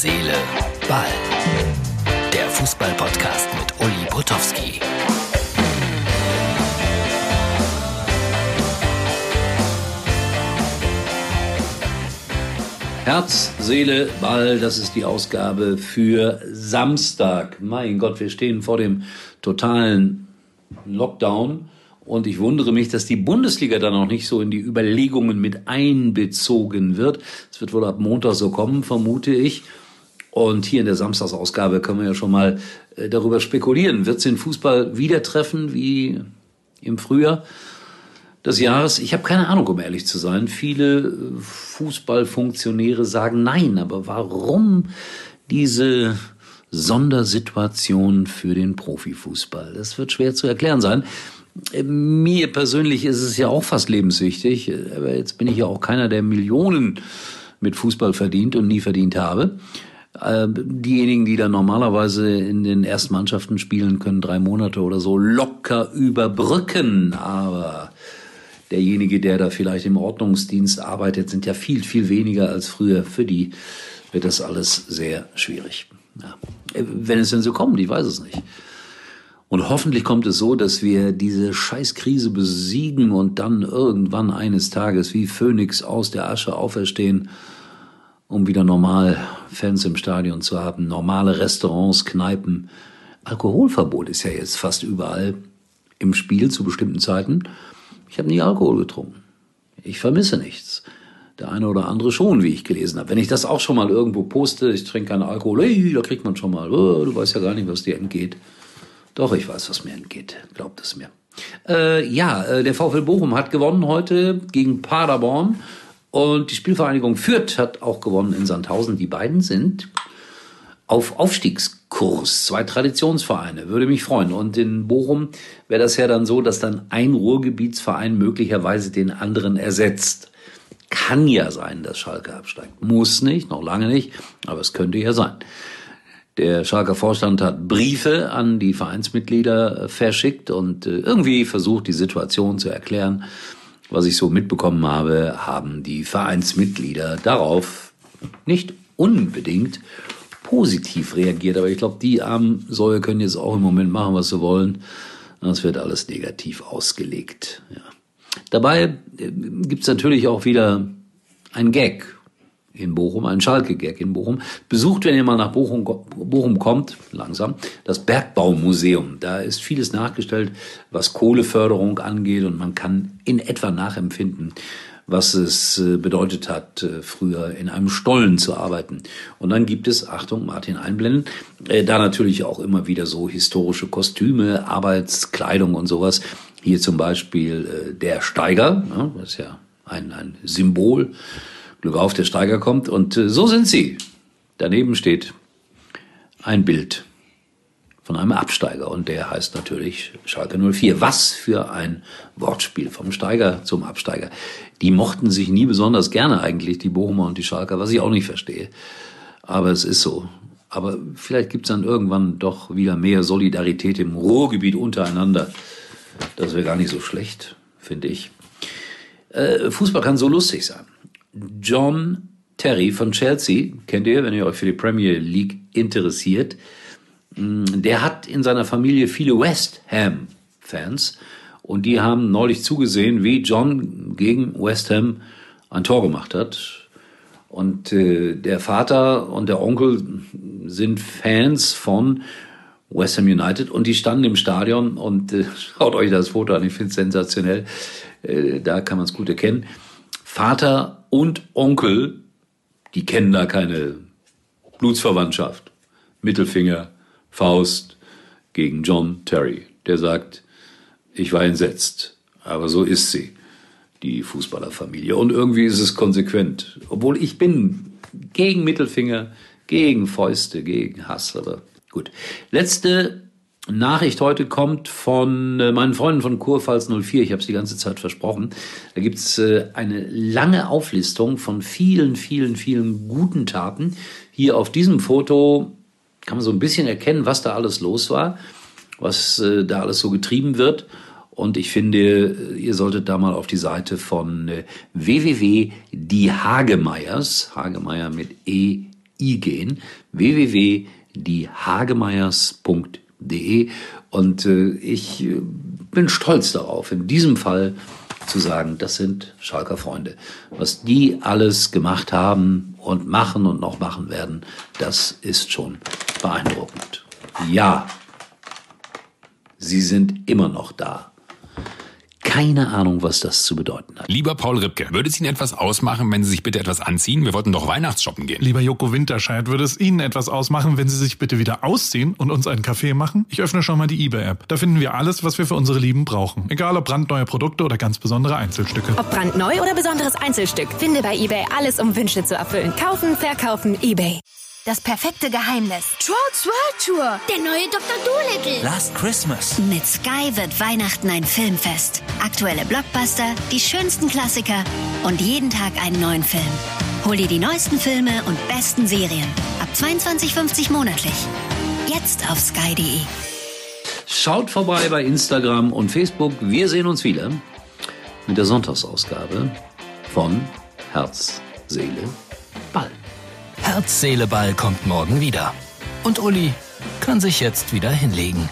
Seele, Ball. Der Fußball-Podcast mit Uli Potowski. Herz, Seele, Ball, das ist die Ausgabe für Samstag. Mein Gott, wir stehen vor dem totalen Lockdown. Und ich wundere mich, dass die Bundesliga da noch nicht so in die Überlegungen mit einbezogen wird. Es wird wohl ab Montag so kommen, vermute ich. Und hier in der Samstagsausgabe können wir ja schon mal äh, darüber spekulieren. Wird es den Fußball wieder treffen wie im Frühjahr des Jahres? Ich habe keine Ahnung, um ehrlich zu sein. Viele äh, Fußballfunktionäre sagen nein. Aber warum diese Sondersituation für den Profifußball? Das wird schwer zu erklären sein. Mir persönlich ist es ja auch fast lebenswichtig, aber jetzt bin ich ja auch keiner, der Millionen mit Fußball verdient und nie verdient habe. Ähm, diejenigen, die dann normalerweise in den ersten Mannschaften spielen, können drei Monate oder so locker überbrücken. Aber derjenige, der da vielleicht im Ordnungsdienst arbeitet, sind ja viel, viel weniger als früher. Für die wird das alles sehr schwierig. Ja. Wenn es denn so kommt, ich weiß es nicht. Und hoffentlich kommt es so, dass wir diese Scheißkrise besiegen und dann irgendwann eines Tages wie Phönix aus der Asche auferstehen, um wieder normal Fans im Stadion zu haben, normale Restaurants, Kneipen. Alkoholverbot ist ja jetzt fast überall im Spiel zu bestimmten Zeiten. Ich habe nie Alkohol getrunken. Ich vermisse nichts. Der eine oder andere schon, wie ich gelesen habe. Wenn ich das auch schon mal irgendwo poste, ich trinke keinen Alkohol, hey, da kriegt man schon mal, oh, du weißt ja gar nicht, was dir entgeht. Doch, ich weiß, was mir entgeht. Glaubt es mir. Äh, ja, äh, der VfL Bochum hat gewonnen heute gegen Paderborn. Und die Spielvereinigung Fürth hat auch gewonnen in Sandhausen. Die beiden sind auf Aufstiegskurs. Zwei Traditionsvereine. Würde mich freuen. Und in Bochum wäre das ja dann so, dass dann ein Ruhrgebietsverein möglicherweise den anderen ersetzt. Kann ja sein, dass Schalke absteigt. Muss nicht, noch lange nicht, aber es könnte ja sein. Der Schalker Vorstand hat Briefe an die Vereinsmitglieder verschickt und äh, irgendwie versucht, die Situation zu erklären. Was ich so mitbekommen habe, haben die Vereinsmitglieder darauf nicht unbedingt positiv reagiert. Aber ich glaube, die armen Säue können jetzt auch im Moment machen, was sie wollen. Das wird alles negativ ausgelegt. Ja. Dabei äh, gibt's natürlich auch wieder ein Gag in Bochum, ein Schalke-Gag in Bochum. Besucht, wenn ihr mal nach Bochum, Bochum kommt, langsam, das Bergbaumuseum. Da ist vieles nachgestellt, was Kohleförderung angeht und man kann in etwa nachempfinden, was es äh, bedeutet hat, äh, früher in einem Stollen zu arbeiten. Und dann gibt es, Achtung, Martin einblenden, äh, da natürlich auch immer wieder so historische Kostüme, Arbeitskleidung und sowas. Hier zum Beispiel der Steiger, das ist ja ein, ein Symbol Glück auf, der Steiger kommt. Und äh, so sind sie. Daneben steht ein Bild von einem Absteiger und der heißt natürlich Schalke 04. Was für ein Wortspiel vom Steiger zum Absteiger. Die mochten sich nie besonders gerne eigentlich, die Bochumer und die Schalker, was ich auch nicht verstehe. Aber es ist so. Aber vielleicht gibt's dann irgendwann doch wieder mehr Solidarität im Ruhrgebiet untereinander. Das wäre gar nicht so schlecht, finde ich. Äh, Fußball kann so lustig sein. John Terry von Chelsea, kennt ihr, wenn ihr euch für die Premier League interessiert, mm, der hat in seiner Familie viele West Ham-Fans und die haben neulich zugesehen, wie John gegen West Ham ein Tor gemacht hat. Und äh, der Vater und der Onkel sind Fans von West Ham United und die standen im Stadion und äh, schaut euch das Foto an, ich finde es sensationell. Äh, da kann man es gut erkennen. Vater und Onkel, die kennen da keine Blutsverwandtschaft. Mittelfinger, Faust gegen John Terry. Der sagt, ich war entsetzt, aber so ist sie, die Fußballerfamilie. Und irgendwie ist es konsequent. Obwohl ich bin gegen Mittelfinger, gegen Fäuste, gegen Hass, aber gut. Letzte Nachricht heute kommt von äh, meinen Freunden von Kurpfalz 04. Ich habe es die ganze Zeit versprochen. Da gibt's äh, eine lange Auflistung von vielen, vielen, vielen guten Taten. Hier auf diesem Foto kann man so ein bisschen erkennen, was da alles los war, was äh, da alles so getrieben wird. Und ich finde, ihr solltet da mal auf die Seite von www.diehagemeyers, Hagemeyer mit E gehen. www.diehagemeyers.de und äh, ich äh, bin stolz darauf, in diesem Fall zu sagen, das sind Schalker Freunde. Was die alles gemacht haben und machen und noch machen werden, das ist schon beeindruckend. Ja, sie sind immer noch da keine Ahnung, was das zu bedeuten hat. Lieber Paul Ripke, würde es Ihnen etwas ausmachen, wenn Sie sich bitte etwas anziehen? Wir wollten doch Weihnachtsshoppen gehen. Lieber Joko Winterscheid, würde es Ihnen etwas ausmachen, wenn Sie sich bitte wieder ausziehen und uns einen Kaffee machen? Ich öffne schon mal die eBay-App. Da finden wir alles, was wir für unsere Lieben brauchen. Egal ob brandneue Produkte oder ganz besondere Einzelstücke. Ob brandneu oder besonderes Einzelstück, finde bei eBay alles, um Wünsche zu erfüllen. Kaufen, verkaufen, eBay. Das perfekte Geheimnis. Trolls World Tour. Der neue Dr. Dolittle. Last Christmas. Mit Sky wird Weihnachten ein Filmfest. Aktuelle Blockbuster, die schönsten Klassiker und jeden Tag einen neuen Film. Hol dir die neuesten Filme und besten Serien. Ab 22,50 monatlich. Jetzt auf sky.de. Schaut vorbei bei Instagram und Facebook. Wir sehen uns wieder mit der Sonntagsausgabe von Herz, Seele. Herz, Seele, Ball kommt morgen wieder. Und Uli kann sich jetzt wieder hinlegen.